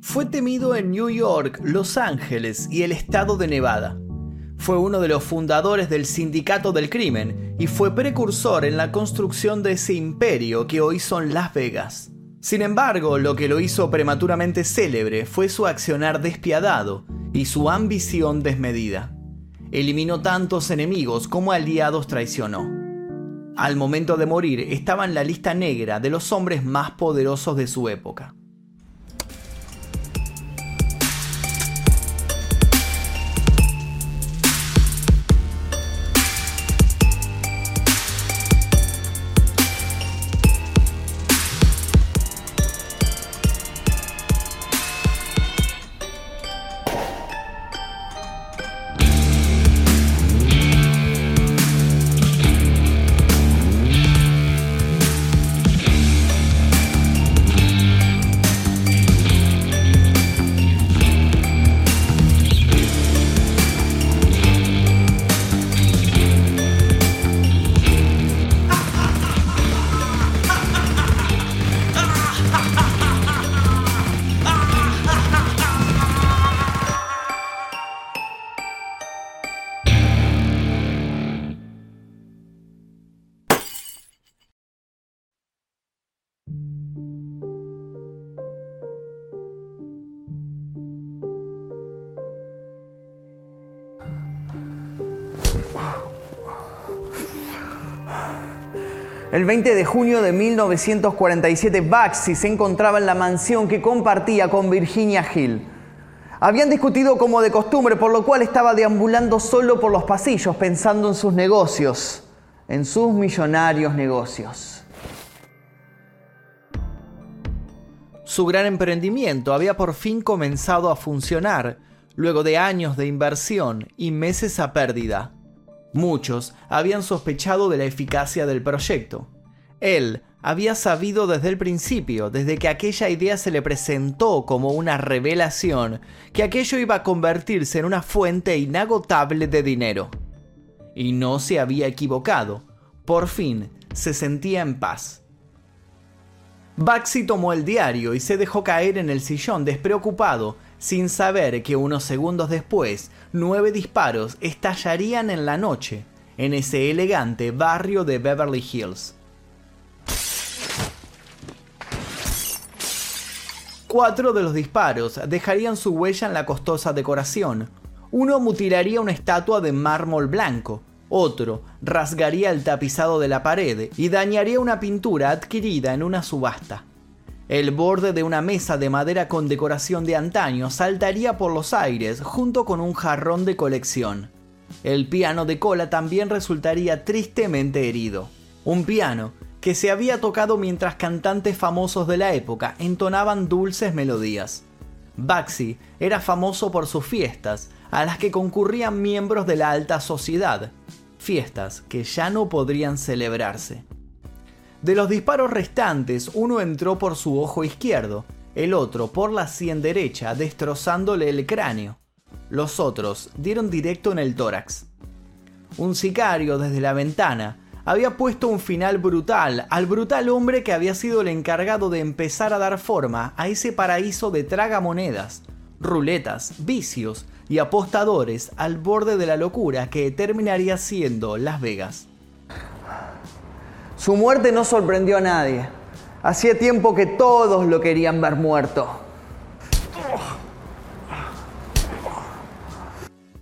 Fue temido en New York, Los Ángeles y el estado de Nevada. Fue uno de los fundadores del Sindicato del Crimen y fue precursor en la construcción de ese imperio que hoy son Las Vegas. Sin embargo, lo que lo hizo prematuramente célebre fue su accionar despiadado y su ambición desmedida. Eliminó tantos enemigos como aliados traicionó. Al momento de morir estaba en la lista negra de los hombres más poderosos de su época. El 20 de junio de 1947, Baxi se encontraba en la mansión que compartía con Virginia Hill. Habían discutido como de costumbre, por lo cual estaba deambulando solo por los pasillos pensando en sus negocios, en sus millonarios negocios. Su gran emprendimiento había por fin comenzado a funcionar, luego de años de inversión y meses a pérdida. Muchos habían sospechado de la eficacia del proyecto. Él había sabido desde el principio, desde que aquella idea se le presentó como una revelación, que aquello iba a convertirse en una fuente inagotable de dinero. Y no se había equivocado. Por fin se sentía en paz. Baxi tomó el diario y se dejó caer en el sillón despreocupado, sin saber que unos segundos después nueve disparos estallarían en la noche en ese elegante barrio de Beverly Hills. Cuatro de los disparos dejarían su huella en la costosa decoración. Uno mutilaría una estatua de mármol blanco, otro rasgaría el tapizado de la pared y dañaría una pintura adquirida en una subasta. El borde de una mesa de madera con decoración de antaño saltaría por los aires junto con un jarrón de colección. El piano de cola también resultaría tristemente herido. Un piano que se había tocado mientras cantantes famosos de la época entonaban dulces melodías. Baxi era famoso por sus fiestas, a las que concurrían miembros de la alta sociedad, fiestas que ya no podrían celebrarse. De los disparos restantes, uno entró por su ojo izquierdo, el otro por la sien derecha, destrozándole el cráneo. Los otros dieron directo en el tórax. Un sicario desde la ventana había puesto un final brutal al brutal hombre que había sido el encargado de empezar a dar forma a ese paraíso de tragamonedas, ruletas, vicios y apostadores al borde de la locura que terminaría siendo Las Vegas. Su muerte no sorprendió a nadie. Hacía tiempo que todos lo querían ver muerto.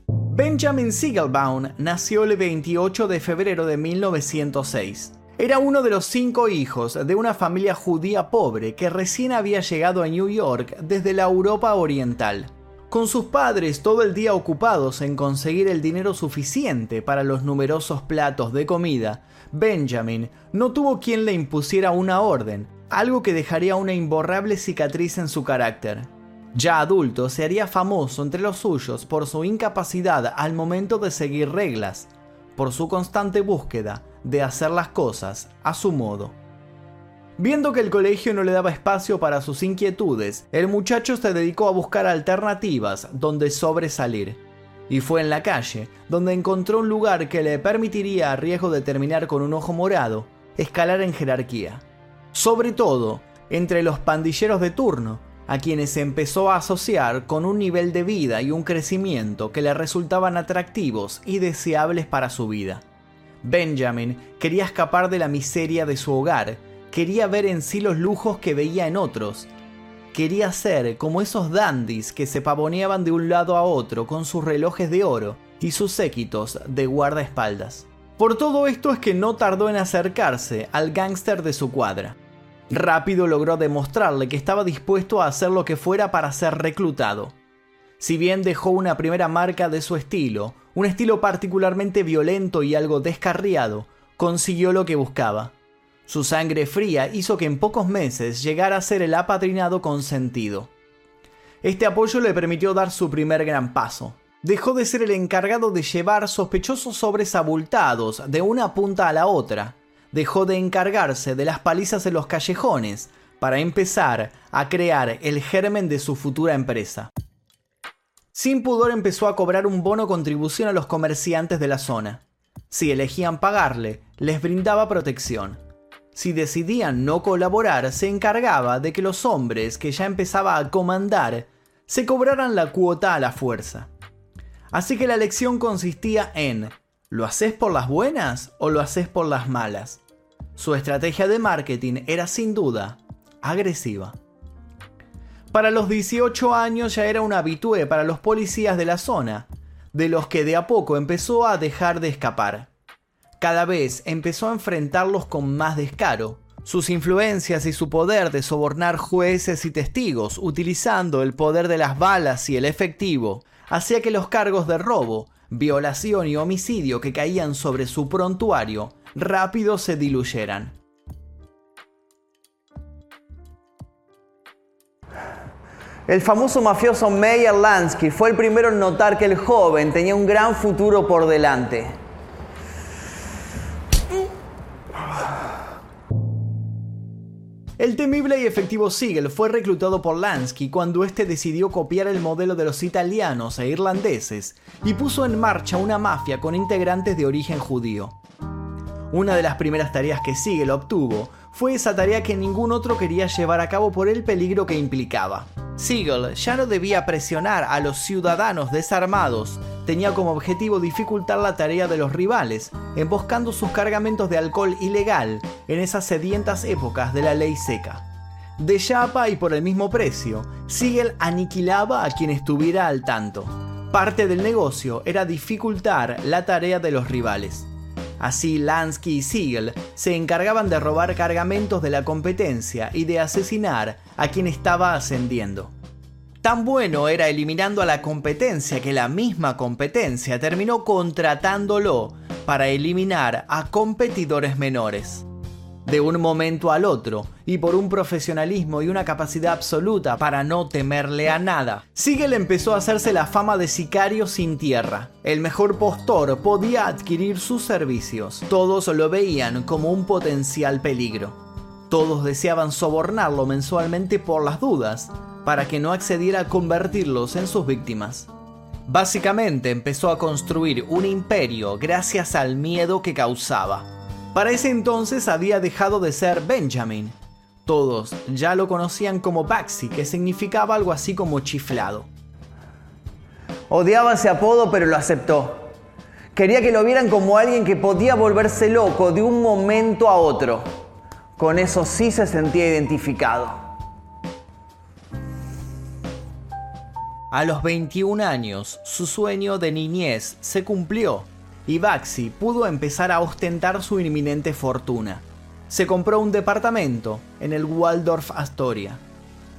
Benjamin Siegelbaum nació el 28 de febrero de 1906. Era uno de los cinco hijos de una familia judía pobre que recién había llegado a New York desde la Europa Oriental. Con sus padres todo el día ocupados en conseguir el dinero suficiente para los numerosos platos de comida, Benjamin no tuvo quien le impusiera una orden, algo que dejaría una imborrable cicatriz en su carácter. Ya adulto se haría famoso entre los suyos por su incapacidad al momento de seguir reglas, por su constante búsqueda de hacer las cosas a su modo. Viendo que el colegio no le daba espacio para sus inquietudes, el muchacho se dedicó a buscar alternativas donde sobresalir. Y fue en la calle donde encontró un lugar que le permitiría, a riesgo de terminar con un ojo morado, escalar en jerarquía. Sobre todo, entre los pandilleros de turno, a quienes empezó a asociar con un nivel de vida y un crecimiento que le resultaban atractivos y deseables para su vida. Benjamin quería escapar de la miseria de su hogar, quería ver en sí los lujos que veía en otros, quería ser como esos dandies que se pavoneaban de un lado a otro con sus relojes de oro y sus séquitos de guardaespaldas. Por todo esto es que no tardó en acercarse al gángster de su cuadra. Rápido logró demostrarle que estaba dispuesto a hacer lo que fuera para ser reclutado. Si bien dejó una primera marca de su estilo, un estilo particularmente violento y algo descarriado, consiguió lo que buscaba. Su sangre fría hizo que en pocos meses llegara a ser el apadrinado consentido. Este apoyo le permitió dar su primer gran paso. Dejó de ser el encargado de llevar sospechosos sobres abultados de una punta a la otra, dejó de encargarse de las palizas en los callejones para empezar a crear el germen de su futura empresa. Sin pudor empezó a cobrar un bono contribución a los comerciantes de la zona. Si elegían pagarle, les brindaba protección. Si decidían no colaborar, se encargaba de que los hombres que ya empezaba a comandar se cobraran la cuota a la fuerza. Así que la lección consistía en, ¿lo haces por las buenas o lo haces por las malas? Su estrategia de marketing era sin duda agresiva. Para los 18 años ya era un habitué para los policías de la zona, de los que de a poco empezó a dejar de escapar. Cada vez empezó a enfrentarlos con más descaro. Sus influencias y su poder de sobornar jueces y testigos utilizando el poder de las balas y el efectivo hacía que los cargos de robo, violación y homicidio que caían sobre su prontuario rápido se diluyeran. El famoso mafioso Meyer Lansky fue el primero en notar que el joven tenía un gran futuro por delante. El temible y efectivo Siegel fue reclutado por Lansky cuando éste decidió copiar el modelo de los italianos e irlandeses y puso en marcha una mafia con integrantes de origen judío. Una de las primeras tareas que Siegel obtuvo fue esa tarea que ningún otro quería llevar a cabo por el peligro que implicaba. Siegel ya no debía presionar a los ciudadanos desarmados, tenía como objetivo dificultar la tarea de los rivales, emboscando sus cargamentos de alcohol ilegal en esas sedientas épocas de la ley seca. De chapa y por el mismo precio, Siegel aniquilaba a quien estuviera al tanto. Parte del negocio era dificultar la tarea de los rivales. Así Lansky y Siegel se encargaban de robar cargamentos de la competencia y de asesinar a quien estaba ascendiendo. Tan bueno era eliminando a la competencia que la misma competencia terminó contratándolo para eliminar a competidores menores de un momento al otro y por un profesionalismo y una capacidad absoluta para no temerle a nada. Siegel empezó a hacerse la fama de sicario sin tierra. El mejor postor podía adquirir sus servicios. Todos lo veían como un potencial peligro. Todos deseaban sobornarlo mensualmente por las dudas, para que no accediera a convertirlos en sus víctimas. Básicamente empezó a construir un imperio gracias al miedo que causaba. Para ese entonces había dejado de ser Benjamin. Todos ya lo conocían como Baxi, que significaba algo así como chiflado. Odiaba ese apodo, pero lo aceptó. Quería que lo vieran como alguien que podía volverse loco de un momento a otro. Con eso sí se sentía identificado. A los 21 años, su sueño de niñez se cumplió y Baxi pudo empezar a ostentar su inminente fortuna. Se compró un departamento en el Waldorf Astoria.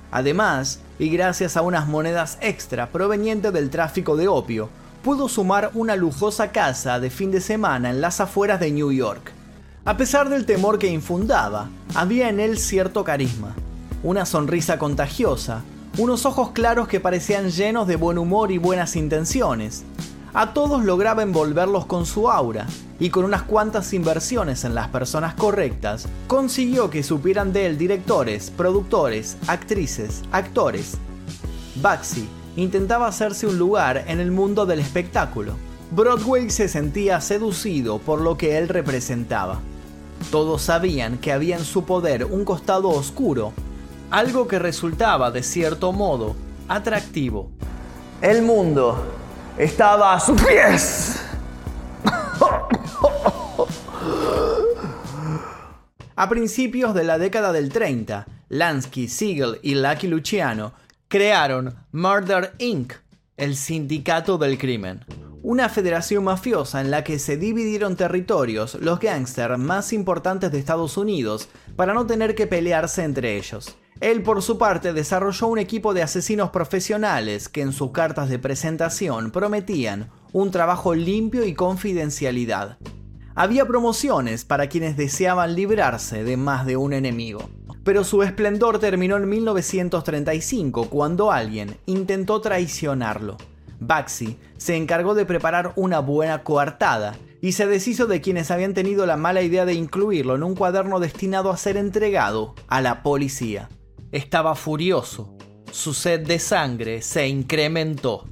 Además, y gracias a unas monedas extra provenientes del tráfico de opio, pudo sumar una lujosa casa de fin de semana en las afueras de New York. A pesar del temor que infundaba, había en él cierto carisma, una sonrisa contagiosa, unos ojos claros que parecían llenos de buen humor y buenas intenciones, a todos lograba envolverlos con su aura, y con unas cuantas inversiones en las personas correctas, consiguió que supieran de él directores, productores, actrices, actores. Baxi intentaba hacerse un lugar en el mundo del espectáculo. Broadway se sentía seducido por lo que él representaba. Todos sabían que había en su poder un costado oscuro, algo que resultaba de cierto modo atractivo. El mundo estaba a sus pies. A principios de la década del 30, Lansky, Siegel y Lucky Luciano crearon Murder Inc., el Sindicato del Crimen, una federación mafiosa en la que se dividieron territorios los gángsters más importantes de Estados Unidos para no tener que pelearse entre ellos. Él por su parte desarrolló un equipo de asesinos profesionales que en sus cartas de presentación prometían un trabajo limpio y confidencialidad. Había promociones para quienes deseaban librarse de más de un enemigo. Pero su esplendor terminó en 1935 cuando alguien intentó traicionarlo. Baxi se encargó de preparar una buena coartada y se deshizo de quienes habían tenido la mala idea de incluirlo en un cuaderno destinado a ser entregado a la policía. Estaba furioso. Su sed de sangre se incrementó.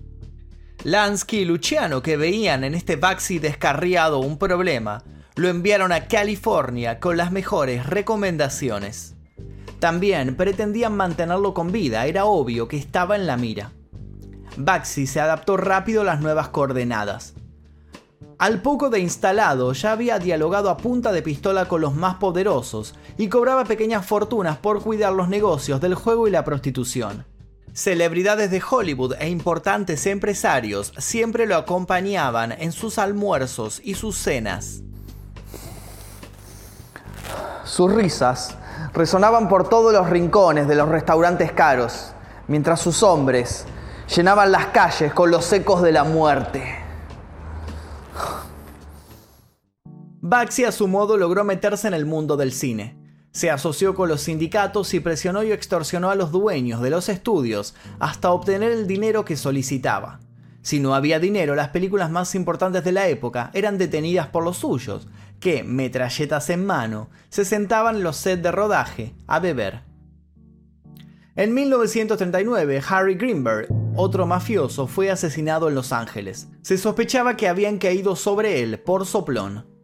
Lansky y Luciano, que veían en este Baxi descarriado un problema, lo enviaron a California con las mejores recomendaciones. También pretendían mantenerlo con vida, era obvio que estaba en la mira. Baxi se adaptó rápido a las nuevas coordenadas. Al poco de instalado ya había dialogado a punta de pistola con los más poderosos y cobraba pequeñas fortunas por cuidar los negocios del juego y la prostitución. Celebridades de Hollywood e importantes empresarios siempre lo acompañaban en sus almuerzos y sus cenas. Sus risas resonaban por todos los rincones de los restaurantes caros, mientras sus hombres llenaban las calles con los ecos de la muerte. Baxi a su modo logró meterse en el mundo del cine. Se asoció con los sindicatos y presionó y extorsionó a los dueños de los estudios hasta obtener el dinero que solicitaba. Si no había dinero, las películas más importantes de la época eran detenidas por los suyos, que, metralletas en mano, se sentaban en los sets de rodaje a beber. En 1939, Harry Greenberg, otro mafioso, fue asesinado en Los Ángeles. Se sospechaba que habían caído sobre él por soplón.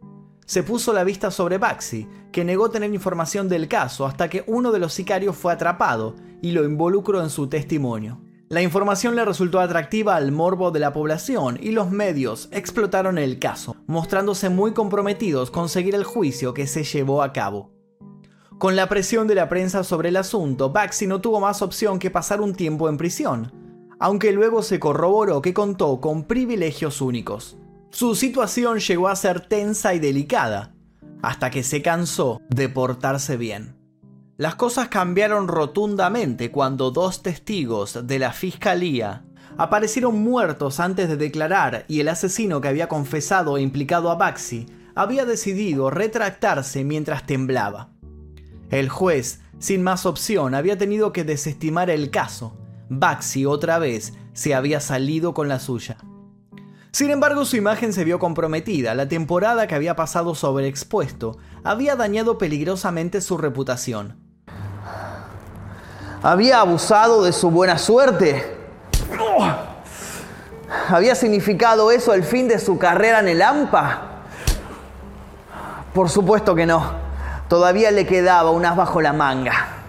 Se puso la vista sobre Baxi, que negó tener información del caso hasta que uno de los sicarios fue atrapado y lo involucró en su testimonio. La información le resultó atractiva al morbo de la población y los medios explotaron el caso, mostrándose muy comprometidos con seguir el juicio que se llevó a cabo. Con la presión de la prensa sobre el asunto, Baxi no tuvo más opción que pasar un tiempo en prisión, aunque luego se corroboró que contó con privilegios únicos. Su situación llegó a ser tensa y delicada, hasta que se cansó de portarse bien. Las cosas cambiaron rotundamente cuando dos testigos de la fiscalía aparecieron muertos antes de declarar y el asesino que había confesado e implicado a Baxi había decidido retractarse mientras temblaba. El juez, sin más opción, había tenido que desestimar el caso. Baxi otra vez se había salido con la suya. Sin embargo, su imagen se vio comprometida. La temporada que había pasado sobreexpuesto había dañado peligrosamente su reputación. ¿Había abusado de su buena suerte? ¿Había significado eso el fin de su carrera en el AMPA? Por supuesto que no todavía le quedaba un as bajo la manga.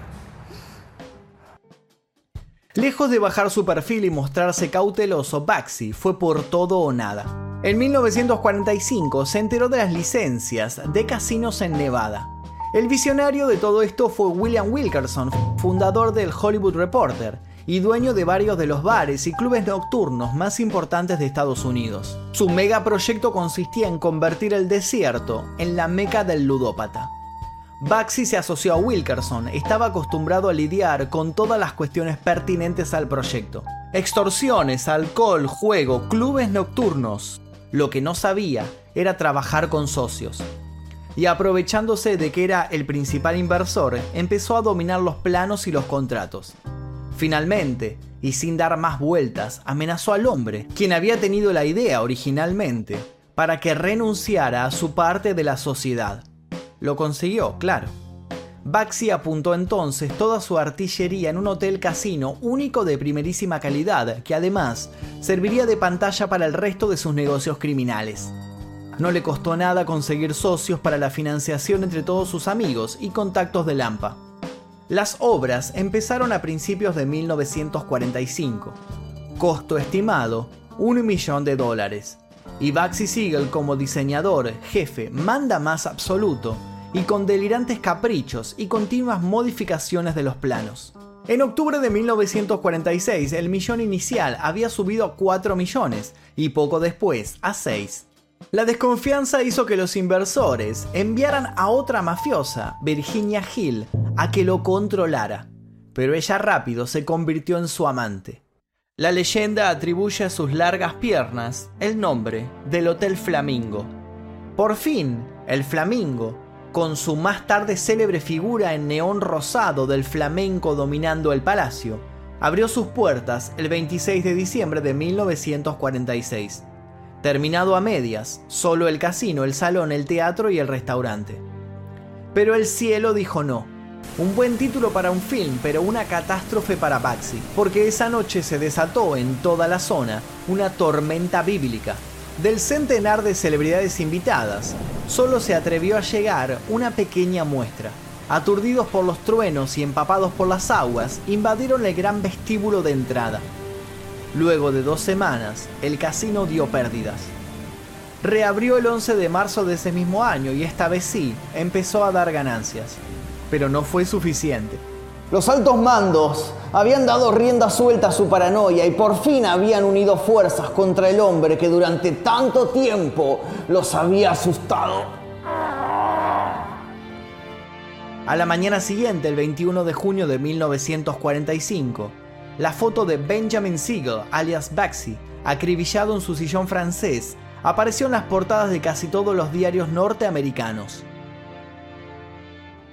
Lejos de bajar su perfil y mostrarse cauteloso, Baxi fue por todo o nada. En 1945 se enteró de las licencias de casinos en Nevada. El visionario de todo esto fue William Wilkerson, fundador del Hollywood Reporter y dueño de varios de los bares y clubes nocturnos más importantes de Estados Unidos. Su megaproyecto consistía en convertir el desierto en la meca del ludópata. Baxi se asoció a Wilkerson, estaba acostumbrado a lidiar con todas las cuestiones pertinentes al proyecto. Extorsiones, alcohol, juego, clubes nocturnos. Lo que no sabía era trabajar con socios. Y aprovechándose de que era el principal inversor, empezó a dominar los planos y los contratos. Finalmente, y sin dar más vueltas, amenazó al hombre, quien había tenido la idea originalmente, para que renunciara a su parte de la sociedad. Lo consiguió, claro. Baxi apuntó entonces toda su artillería en un hotel casino único de primerísima calidad, que además serviría de pantalla para el resto de sus negocios criminales. No le costó nada conseguir socios para la financiación entre todos sus amigos y contactos de Lampa. Las obras empezaron a principios de 1945. Costo estimado, un millón de dólares. Y Baxi Siegel como diseñador, jefe, manda más absoluto, y con delirantes caprichos y continuas modificaciones de los planos. En octubre de 1946, el millón inicial había subido a 4 millones y poco después a 6. La desconfianza hizo que los inversores enviaran a otra mafiosa, Virginia Hill, a que lo controlara, pero ella rápido se convirtió en su amante. La leyenda atribuye a sus largas piernas el nombre del Hotel Flamingo. Por fin, el Flamingo, con su más tarde célebre figura en neón rosado del flamenco dominando el palacio, abrió sus puertas el 26 de diciembre de 1946 terminado a medias, solo el casino, el salón, el teatro y el restaurante. Pero el cielo dijo no. Un buen título para un film, pero una catástrofe para Baxi, porque esa noche se desató en toda la zona una tormenta bíblica. Del centenar de celebridades invitadas, solo se atrevió a llegar una pequeña muestra. Aturdidos por los truenos y empapados por las aguas, invadieron el gran vestíbulo de entrada. Luego de dos semanas, el casino dio pérdidas. Reabrió el 11 de marzo de ese mismo año y esta vez sí, empezó a dar ganancias. Pero no fue suficiente. Los altos mandos habían dado rienda suelta a su paranoia y por fin habían unido fuerzas contra el hombre que durante tanto tiempo los había asustado. A la mañana siguiente, el 21 de junio de 1945, la foto de Benjamin Siegel, alias Baxi, acribillado en su sillón francés, apareció en las portadas de casi todos los diarios norteamericanos.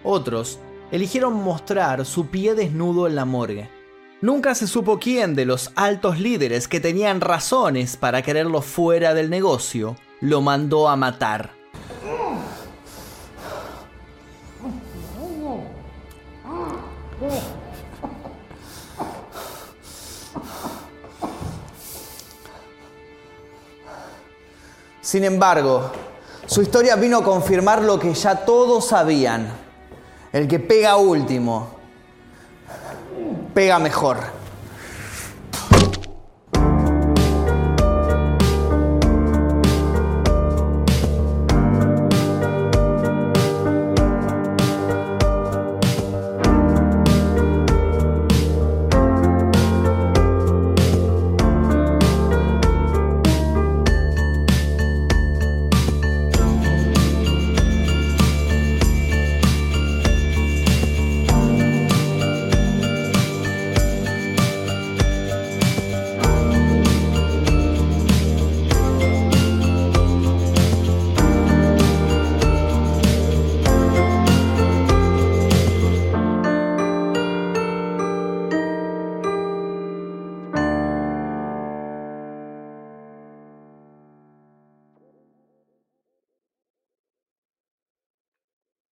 Otros eligieron mostrar su pie desnudo en la morgue. Nunca se supo quién de los altos líderes que tenían razones para quererlo fuera del negocio lo mandó a matar. Sin embargo, su historia vino a confirmar lo que ya todos sabían. El que pega último, pega mejor.